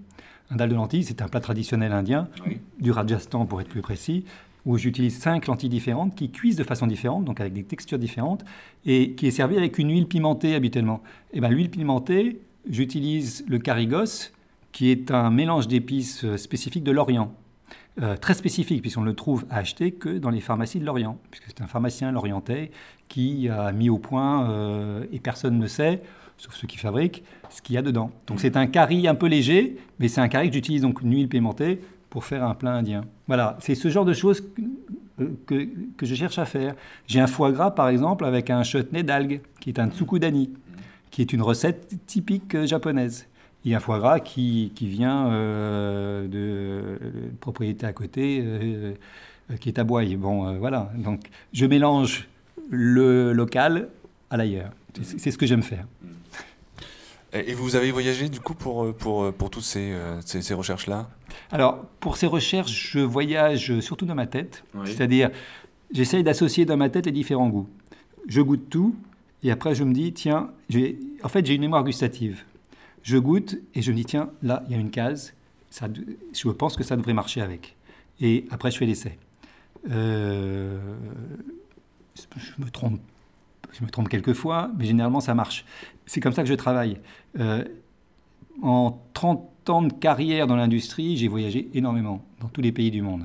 Un dalle de lentilles, c'est un plat traditionnel indien, Oui. du Rajasthan pour être plus précis, où j'utilise cinq lentilles différentes qui cuisent de façon différente, donc avec des textures différentes, et qui est servi avec une huile pimentée habituellement. Et ben l'huile pimentée, j'utilise le carigos, qui est un mélange d'épices euh, spécifique de l'Orient. Euh, très spécifique, puisqu'on ne le trouve à acheter que dans les pharmacies de l'Orient, puisque c'est un pharmacien lorientais qui a mis au point, euh, et personne ne sait, sauf ceux qui fabriquent, ce qu'il y a dedans. Donc c'est un curry un peu léger, mais c'est un curry que j'utilise donc une huile pimentée pour faire un plat indien. Voilà, c'est ce genre de choses que, euh, que, que je cherche à faire. J'ai un foie gras, par exemple, avec un chutney d'algues, qui est un tsukudani, qui est une recette typique euh, japonaise. Il y a un foie gras qui, qui vient euh, de euh, propriété à côté, qui est à Boye. Bon, voilà. Donc, je mélange le local à l'ailleurs. C'est ce que j'aime faire. Et vous avez voyagé du coup pour, pour, pour toutes ces, euh, ces, ces recherches-là? Alors, pour ces recherches, je voyage surtout dans ma tête. Oui. C'est-à-dire, j'essaye d'associer dans ma tête les différents goûts. Je goûte tout, et après, je me dis, tiens, j'ai- en fait, j'ai une mémoire gustative. Je goûte, et je me dis, tiens, là, il y a une case, ça, je pense que ça devrait marcher avec. Et après, je fais l'essai. Euh, je me trompe je me trompe quelquefois, mais généralement ça marche. C'est comme ça que je travaille. Euh, en 30 ans de carrière dans l'industrie, j'ai voyagé énormément dans tous les pays du monde.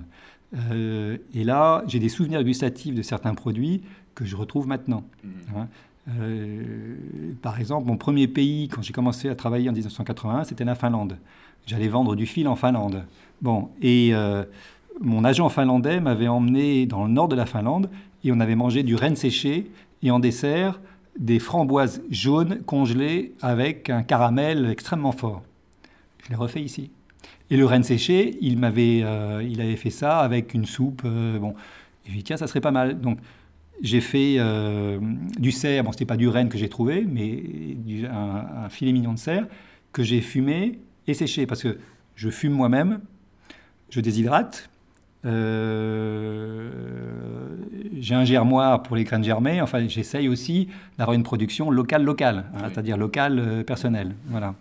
Euh, et là, j'ai des souvenirs gustatifs de certains produits que je retrouve maintenant. Hein. Euh, par exemple, mon premier pays, quand j'ai commencé à travailler en 1981, c'était la Finlande. J'allais vendre du fil en Finlande. Bon, et euh, mon agent finlandais m'avait emmené dans le nord de la Finlande et on avait mangé du renne séché et en dessert des framboises jaunes congelées avec un caramel extrêmement fort. Je l'ai refait ici. Et le renne séché, il m'avait, euh, il avait fait ça avec une soupe. euh, bon, et j'ai dit tiens, ça serait pas mal. Donc j'ai fait euh, du cerf. Bon, c'était pas du renne que j'ai trouvé, mais du- un, un filet mignon de cerf que j'ai fumé et séché parce que je fume moi-même, je déshydrate. Euh, j'ai un germoir pour les graines germées. Enfin, j'essaye aussi d'avoir une production locale locale, hein, Oui. c'est-à-dire locale euh, personnelle. Voilà.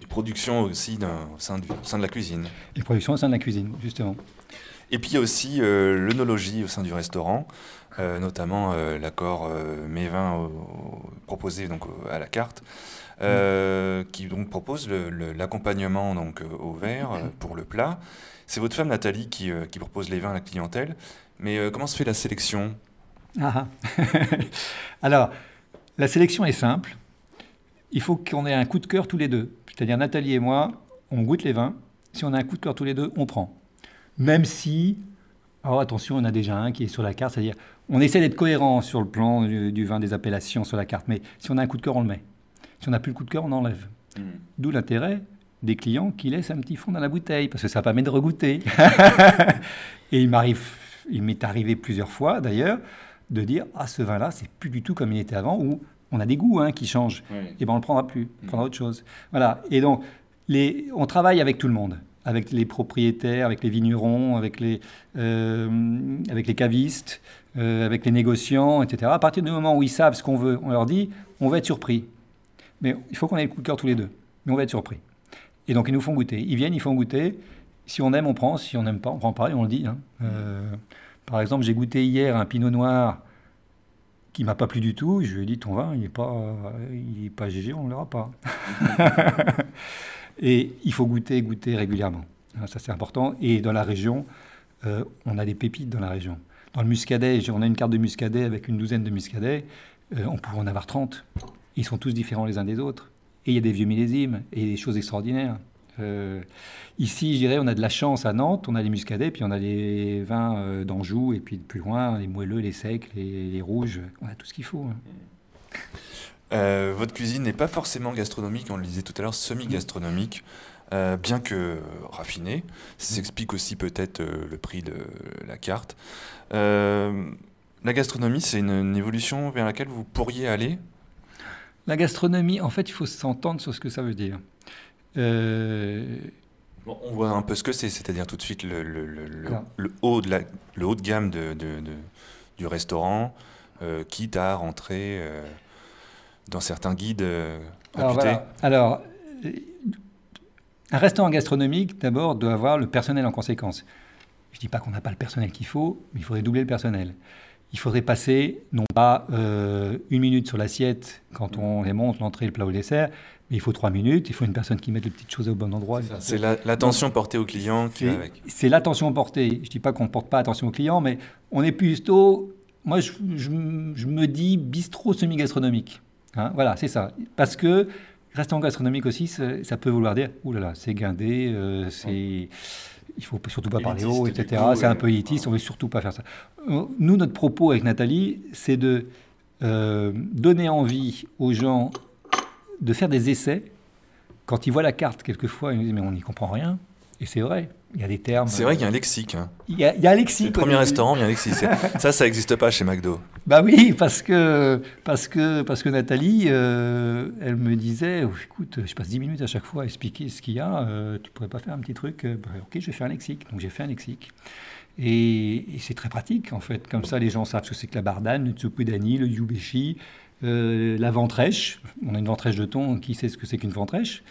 Des productions aussi au sein, du, au sein de la cuisine. Et production au sein de la cuisine, justement. Et puis il y a aussi euh, l'œnologie au sein du restaurant, euh, notamment l'accord au- proposé donc à la carte, euh, qui donc propose l'accompagnement donc euh, au verre euh, pour le plat. C'est votre femme Nathalie qui, propose les vins à la clientèle. Mais comment se fait la sélection? Ah, ah. <laughs> Alors, la sélection est simple. Il faut qu'on ait un coup de cœur tous les deux. C'est-à-dire Nathalie et moi, on goûte les vins. Si on a un coup de cœur tous les deux, on prend. Même si, alors attention, on a déjà un qui est sur la carte, c'est-à-dire on essaie d'être cohérent sur le plan du, du vin, des appellations sur la carte. Mais si on a un coup de cœur, on le met. Si on n'a plus le coup de cœur, on enlève. D'où l'intérêt des clients qui laissent un petit fond dans la bouteille, parce que ça permet de regoûter. <laughs> Et il m'arrive, il m'est arrivé plusieurs fois d'ailleurs, de dire ah ce vin-là c'est plus du tout comme il était avant, ou on a des goûts hein, qui changent. Et ben on le prendra plus, on prendra autre chose. Voilà. Et donc les, on travaille avec tout le monde, avec les propriétaires, avec les vignerons, avec les, euh, avec les cavistes, euh, avec les négociants, etc. À partir du moment où ils savent ce qu'on veut, on leur dit on va être surpris. Mais il faut qu'on ait le coup de cœur tous les deux. Mais on va être surpris. Et donc ils nous font goûter. Ils viennent, ils font goûter. Si on aime, on prend. Si on n'aime pas, on prend pas et on le dit. hein. Euh, par exemple, j'ai goûté hier un pinot noir qui m'a pas plu du tout. Je lui ai dit ton vin, il est pas, pas GG, on ne l'aura pas. <laughs> et il faut goûter, goûter régulièrement. Hein, Ça c'est important. Et dans la région, euh, on a des pépites dans la région. Dans le muscadet, on a une carte de muscadet avec une douzaine de muscadets. Euh, on pourrait en avoir 30. Ils sont tous différents les uns des autres. Et il y a des vieux millésimes et des choses extraordinaires. Euh, ici, je dirais, on a de la chance à Nantes, on a les muscadets, puis on a les vins euh, d'Anjou, et puis plus loin, les moelleux, les secs, les, rouges, on a tout ce qu'il faut. hein. Euh, votre cuisine n'est pas forcément gastronomique, on le disait tout à l'heure, semi-gastronomique, bien que raffinée. Ça s'explique aussi peut-être le prix de la carte. La gastronomie, c'est une évolution vers laquelle vous pourriez aller? La gastronomie, en fait, il faut s'entendre sur ce que ça veut dire. Euh, Bon, on voit un peu ce que c'est, c'est-à-dire tout de suite le, le- le- le- Alors. le haut, de la, le haut de gamme de, de- de- du restaurant, euh, quitte à rentrer euh, dans certains guides Alors, voilà. Alors, un restaurant gastronomique, d'abord, doit avoir le personnel en conséquence. Je ne dis pas qu'on n'a pas le personnel qu'il faut, mais il faudrait doubler le personnel. Il faudrait passer, non pas euh, une minute sur l'assiette quand on les monte, l'entrée, le plat ou le dessert, mais il faut trois minutes, il faut une personne qui mette les petites choses au bon endroit. C'est la- l'attention portée au client qui va avec. C'est l'attention portée. Je ne dis pas qu'on ne porte pas attention aux clients, mais on est plutôt. Moi, je, je m- je me dis bistrot semi-gastronomique. Hein, voilà, c'est ça. Parce que restaurant gastronomique aussi, ça, ça peut vouloir dire ouh là là, c'est guindé, euh, c'est. Il faut surtout pas parler haut, etc. C'est un euh, peu élitiste, on ne veut surtout pas faire ça. Euh, Nous, notre propos avec Nathalie, c'est de euh, donner envie aux gens de faire des essais. Quand ils voient la carte, quelquefois, ils nous disent Mais on n'y comprend rien. Et c'est vrai, il y a des termes. C'est vrai qu'il y a un lexique. hein. Il y a, il y a C'est Alexis. le premier restaurant, il y a un lexique. <laughs> Ça, ça n'existe pas chez McDo. Bah oui, parce que, parce que, parce que Nathalie, euh, elle me disait oh, écoute, je passe 10 minutes à chaque fois à expliquer ce qu'il y a, euh, tu pourrais pas faire un petit truc Euh, bah, Ok, je vais faire un lexique. Donc j'ai fait un lexique. Et, et c'est très pratique, en fait. Comme ça, les gens savent ce que c'est que la bardane, le tsukudani, le yubeshi, euh, la ventrèche. On a une ventrèche de thon, qui sait ce que c'est qu'une ventrèche?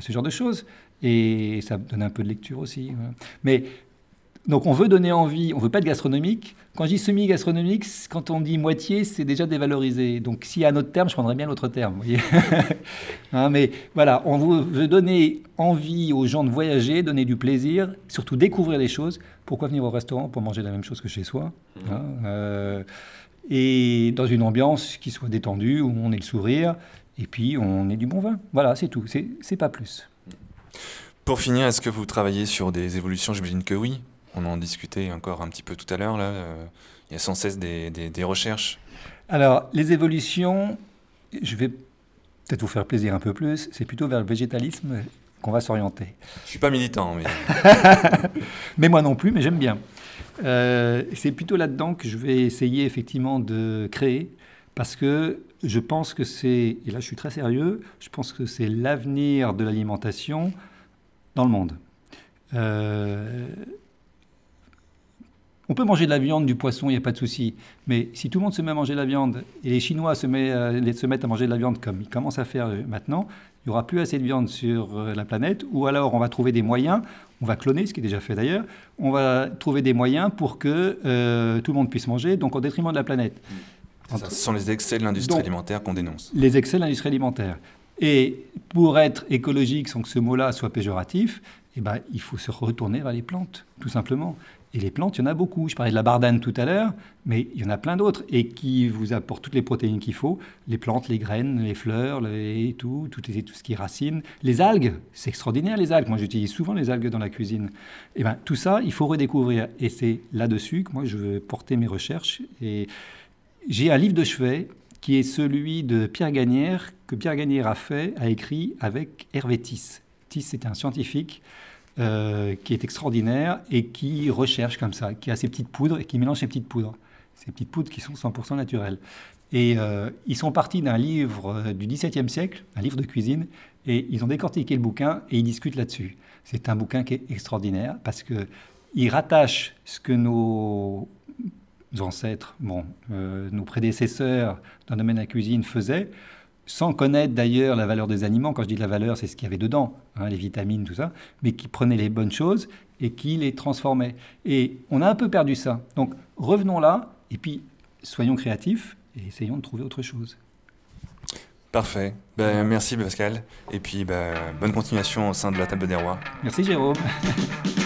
Ce genre de choses. Et ça donne un peu de lecture aussi. voilà. Mais donc on veut donner envie, on veut pas être gastronomique. Quand je dis semi-gastronomique, quand on dit moitié, c'est déjà dévalorisé. Donc s'il y a un autre terme, je prendrais bien l'autre terme. vous voyez <laughs> Hein, mais voilà, on veut, donner envie aux gens de voyager, donner du plaisir, surtout découvrir des choses. Pourquoi venir au restaurant pour manger la même chose que chez soi hein Euh, et dans une ambiance qui soit détendue, où on ait le sourire, et puis on ait du bon vin. Voilà, c'est tout, c'est pas plus. Pour finir, est-ce que vous travaillez sur des évolutions? J'imagine que oui. On en discutait encore un petit peu tout à l'heure. Là, il y a sans cesse des, des- des recherches. Alors, les évolutions, je vais peut-être vous faire plaisir un peu plus, c'est plutôt vers le végétalisme qu'on va s'orienter. Je suis pas militant, mais <laughs> Mais moi non plus, mais j'aime bien. Euh, c'est plutôt là-dedans que je vais essayer effectivement de créer, parce que je pense que c'est, et là je suis très sérieux, je pense que c'est l'avenir de l'alimentation dans le monde. Euh, on peut manger de la viande, du poisson, il n'y a pas de souci. Mais si tout le monde se met à manger de la viande, et les Chinois se, euh, mettent à manger de la viande comme ils commencent à faire euh, maintenant, il n'y aura plus assez de viande sur la planète, ou alors on va trouver des moyens, on va cloner, ce qui est déjà fait d'ailleurs, on va trouver des moyens pour que tout le monde puisse manger, donc au détriment de la planète. Ça, ce sont les excès de l'industrie alimentaire qu'on dénonce. Les excès de l'industrie alimentaire. Et pour être écologique sans que ce mot-là soit péjoratif, eh ben, il faut se retourner vers les plantes, tout simplement. Et les plantes, il y en a beaucoup. Je parlais de la bardane tout à l'heure, mais il y en a plein d'autres et qui vous apportent toutes les protéines qu'il faut. Les plantes, les graines, les fleurs, les, tout, tout, tout ce qui est racines. Les algues, c'est extraordinaire les algues. Moi, j'utilise souvent les algues dans la cuisine. Et ben, tout ça, il faut redécouvrir. Et c'est là-dessus que moi, je veux porter mes recherches. Et j'ai un livre de chevet qui est celui de Pierre Gagnère, que Pierre Gagnère a fait, a écrit avec Hervé Tiss. Tiss, c'est un scientifique euh, qui est extraordinaire et qui recherche comme ça, qui a ses petites poudres et qui mélange ses petites poudres. Ces petites poudres qui sont 100% naturelles. Et euh, ils sont partis d'un livre euh, du XVIIe siècle, un livre de cuisine, et ils ont décortiqué le bouquin et ils discutent là-dessus. C'est un bouquin qui est extraordinaire parce que il rattache ce que nos ancêtres, bon, euh, nos prédécesseurs dans le domaine de la cuisine faisaient, sans connaître d'ailleurs la valeur des aliments. Quand je dis la valeur, c'est ce qu'il y avait dedans, hein, les vitamines, tout ça, mais qui prenaient les bonnes choses et qui les transformaient. Et on a un peu perdu ça. Donc revenons là, et puis soyons créatifs et essayons de trouver autre chose. Parfait. Ben, merci Pascal. Et puis ben, bonne continuation au sein de la table des rois. Merci Jérôme. <laughs>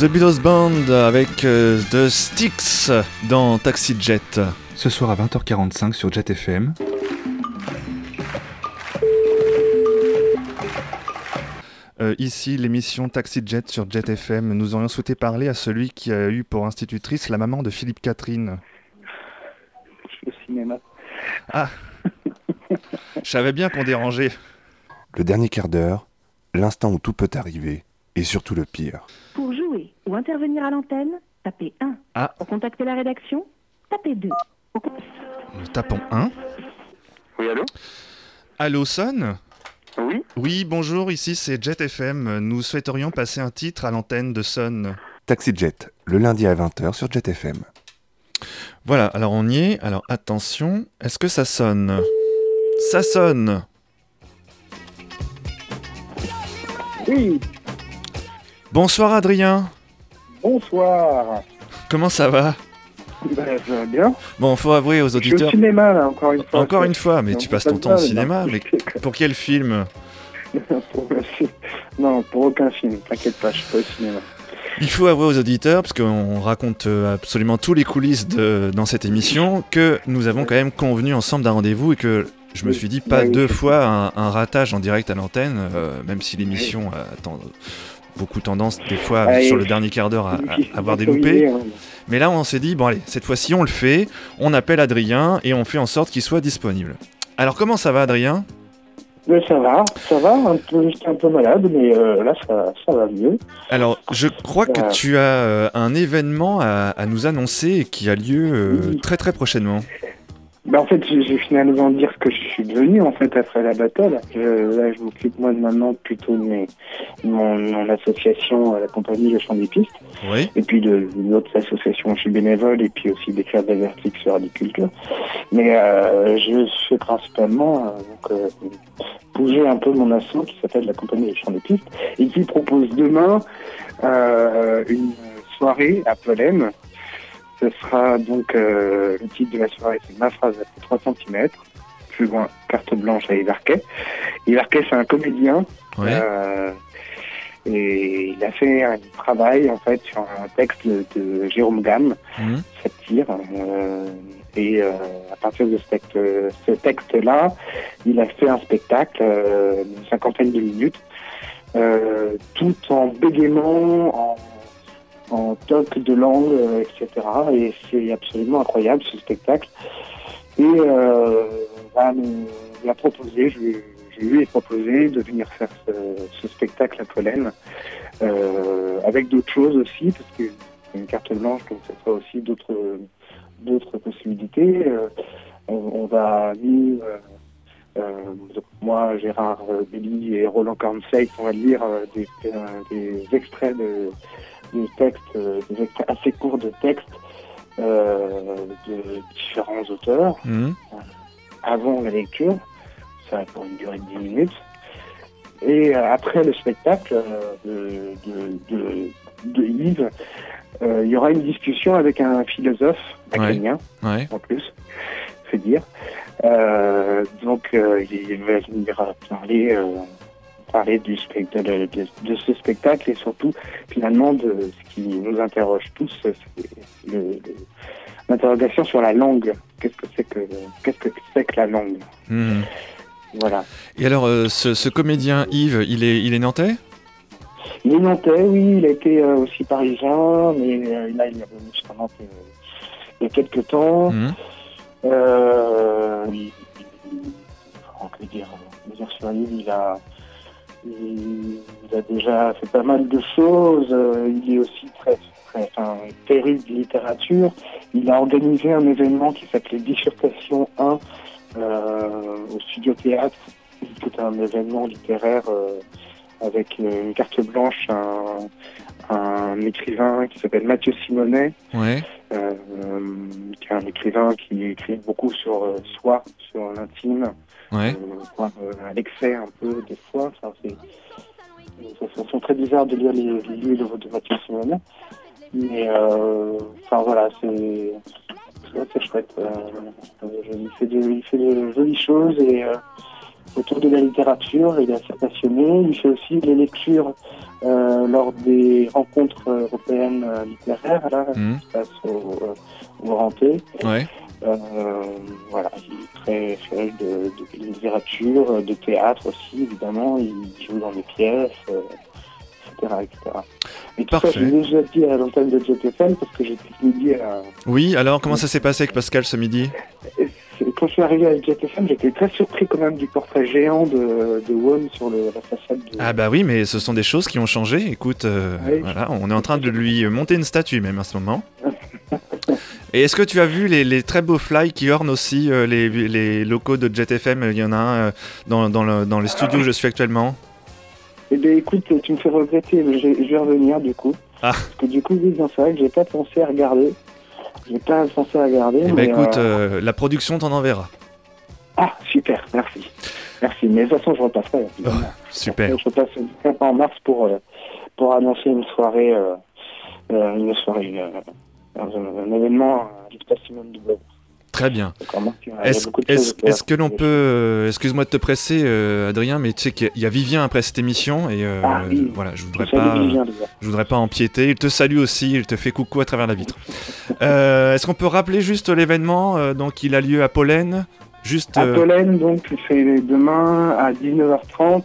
The Beatles Band avec euh, The Sticks dans Taxi Jet. Ce soir à 20h45 sur Jet FM. Euh, ici, l'émission Taxi Jet sur Jet FM. Nous aurions souhaité parler à celui qui a eu pour institutrice la maman de Philippe Catherine. au cinéma. <laughs> Je savais bien qu'on dérangeait. Le dernier quart d'heure, l'instant où tout peut arriver, et surtout le pire. Pour jouer ou intervenir à l'antenne, tapez 1. Ah. Pour contacter la rédaction, tapez 2. Nous tapons 1. Oui, allô Allô, Son Oui Oui, bonjour, ici c'est Jet FM. Nous souhaiterions passer un titre à l'antenne de Son. Taxi Jet, le lundi à 20h sur Jet FM. Voilà, alors on y est. Alors attention, est-ce que ça sonne? Ça sonne Oui, Bonsoir Adrien, bonsoir. comment ça va? Ben, je vais bien. Bon, faut avouer aux Je suis au auditeurs. cinéma, là, encore une fois. Encore une fois, mais Non, tu passes pas ton temps au cinéma, non. mais pour quel film? <laughs> Pour le film. Non, pour aucun film, t'inquiète pas, je suis pas au cinéma. Il faut avouer aux auditeurs, parce qu'on raconte euh, absolument tous les coulisses de, dans cette émission, que nous avons quand même convenu ensemble d'un rendez-vous et que je me suis dit pas Oui, oui, deux fois un, un ratage en direct à l'antenne, euh, même si l'émission a ten- beaucoup tendance des fois Allez. sur le dernier quart d'heure à, à avoir des loupés. Mais là, on s'est dit, bon allez, cette fois-ci on le fait, on appelle Adrien et on fait en sorte qu'il soit disponible. Alors comment ça va Adrien? Mais ça va, ça va, un peu, j'étais un peu malade, mais euh, là, ça, ça va mieux. Alors, je crois que tu as euh, un événement à, à nous annoncer qui a lieu euh, Oui. très très prochainement. Ben, en fait, j'ai finalement dire ce que je suis devenu, en fait, après la battle. Je, là, je m'occupe, moi, de maintenant, plutôt de mes, mon, mon association, euh, la compagnie Le Champ des Pistes. Oui. et puis de d'autres associations, je suis bénévole et puis aussi d'écrire des articles sur l'agriculture. Mais euh, je fais principalement euh, donc, euh, bouger un peu mon assaut qui s'appelle la compagnie des champs des pistes et qui propose demain euh, une soirée à Pollen. Ce sera donc euh, le titre de la soirée, c'est ma phrase à 3 cm. Plus loin, carte blanche à Ivarquet. Ivarquet, c'est un comédien Ouais. euh, et il a fait un travail en fait sur un texte de, Jérôme Gamme, Mhm. satire. euh, et euh, à partir de ce texte, ce texte-là, il a fait un spectacle euh, d'une cinquantaine de minutes, tout en bégaiement, en, en toc de langue, euh, etc. Et c'est absolument incroyable ce spectacle. Et euh, va nous l'a proposé, je, lui- je lui ai proposé de venir faire ce, spectacle à Pollen, euh, avec d'autres choses aussi, parce que une carte blanche, donc ça sera aussi d'autres possibilités. On, on va donc moi, Gérard Belli et Roland Cornseil, on va lire des, euh, des extraits de, de textes, euh, des extraits assez courts de textes euh, de différents auteurs Mhm. avant la lecture, ça pour une durée de 10 minutes. Et euh, après le spectacle euh, de, de, de, de Yves, euh, il y aura une discussion avec un philosophe Ouais. en plus, c'est dire. Euh, donc euh, il va venir parler, euh, parler du spectacle, de, de- de ce spectacle et surtout finalement de ce qui nous interroge tous, l'interrogation sur la langue. Qu'est-ce que c'est que qu'est-ce que c'est que la langue Mhm. Voilà. Et alors, euh, ce, ce comédien Yves, il est, il est nantais Il est nantais, oui, il a été euh, aussi parisien, mais euh, là il est revenu sur Nantes euh, il y a quelques temps. Mhm. Euh, il, il- dire, euh, lui, il a, il, il a déjà fait pas mal de choses. euh, il est aussi très, très enfin, de littérature. Il a organisé un événement qui s'appelait Dissertation 1 euh, au Studio Théâtre. C'était un événement littéraire euh, avec euh, une carte blanche, un, un écrivain qui s'appelle Mathieu Simonet Ouais. euh, qui est un écrivain qui écrit beaucoup sur euh, soi, sur l'intime, Ouais. euh, voire, euh, à l'excès un peu des fois. Enfin, c'est façon très bizarre de lire les, les livres de Mathieu Simonet. Mais euh, enfin voilà, c'est chouette. Il, fait de, il fait de jolies choses et autour de la littérature, il est assez passionné. Il fait aussi des lectures euh, lors des rencontres européennes littéraires là, Mhm. qui se passent au, au. Ouais. Euh, voilà, il est très féru de, de littérature, de théâtre aussi, évidemment. Il joue dans des pièces, euh, etc., etc. Et tout ça, Parfait. je l'ai déjà dit à l'antenne de JTFM parce que j'étais ce midi à... Oui, alors comment ça s'est passé avec Pascal ce midi? Quand je suis arrivé à JTFM, j'étais très surpris quand même du portrait géant de, de Won sur le, la façade de... Ah bah oui, mais ce sont des choses qui ont changé. Écoute, euh, Oui. voilà, on est en train de lui monter une statue même à ce moment. Et est-ce que tu as vu les, les très beaux fly qui ornent aussi euh, les, les locaux de JetFM Il y en a un euh, dans, dans, le- dans les studios où je suis actuellement. Eh bien, écoute, tu me fais regretter, mais je, je vais revenir du coup. Ah. Parce que du coup, oui, c'est vrai que j'ai pas pensé à regarder. J'ai pas pensé à regarder. Eh mais, écoute, euh, la production t'en enverra. Ah, super, merci. Merci. Mais de toute façon, je repasserai. évidemment. Super. Je repasse en mars pour, pour annoncer une soirée, une soirée, euh, un, un événement à l'espace Simone de Beauvoir. Très bien. Est-ce que l'on peut... euh, Excuse-moi de te presser, euh, Adrien, mais tu sais qu'il y a- Vivien après cette émission et euh, Ah oui. voilà, je voudrais Je pas... Vivien. Je voudrais pas empiéter. Il te salue aussi, il te fait coucou à travers la vitre. Euh, Est-ce qu'on peut rappeler juste l'événement euh, Donc, il a lieu à Pollen. Juste. À euh, Pollen, donc, c'est demain à 19h30.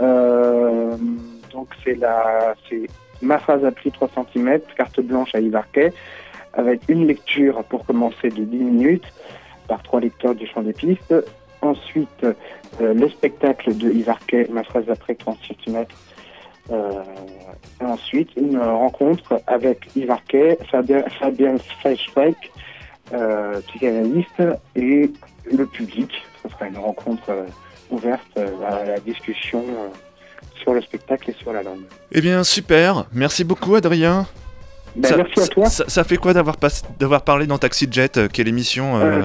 Euh, donc, c'est la, c'est ma phrase appli 3 cm, carte blanche à Yvarquet, avec une lecture pour commencer de 10 minutes par trois lecteurs du champ des pistes. Ensuite, euh, le spectacle de Yvarquet, ma phrase après 30 cm. Ensuite, une rencontre avec Yvarquet, Fabien, Fabien Fleischbeck, euh, psychanalyste, et le public. Ce sera une rencontre euh, ouverte euh, à la discussion sur le spectacle et sur la langue. Eh bien, super. Merci beaucoup, Adrien. Ben, ça, merci à toi. Ça, ça fait quoi d'avoir d'avoir parlé dans Taxi Jet, euh, qui est l'émission, euh, Euh,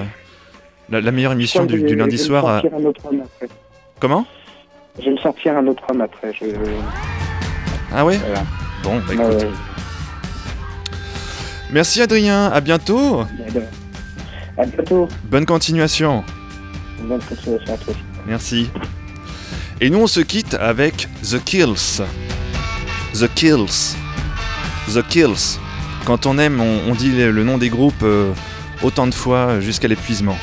la, la meilleure émission du, que du je- lundi vais soir à- sortir un autre homme après. Comment? Je vais me sortir un autre homme après. Je... Ah ouais? Voilà. Bon, bah écoute. Merci, Adrien. À bientôt. À bientôt. Bonne continuation. Bonne continuation à toi. Merci. Et nous, on se quitte avec The Kills. The Kills. The Kills. Quand on aime, on, dit le le nom des groupes euh, autant de fois jusqu'à l'épuisement.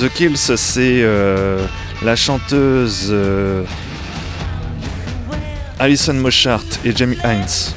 The Kills, c'est euh, la chanteuse euh, Alison Moshart et Jamie Hines.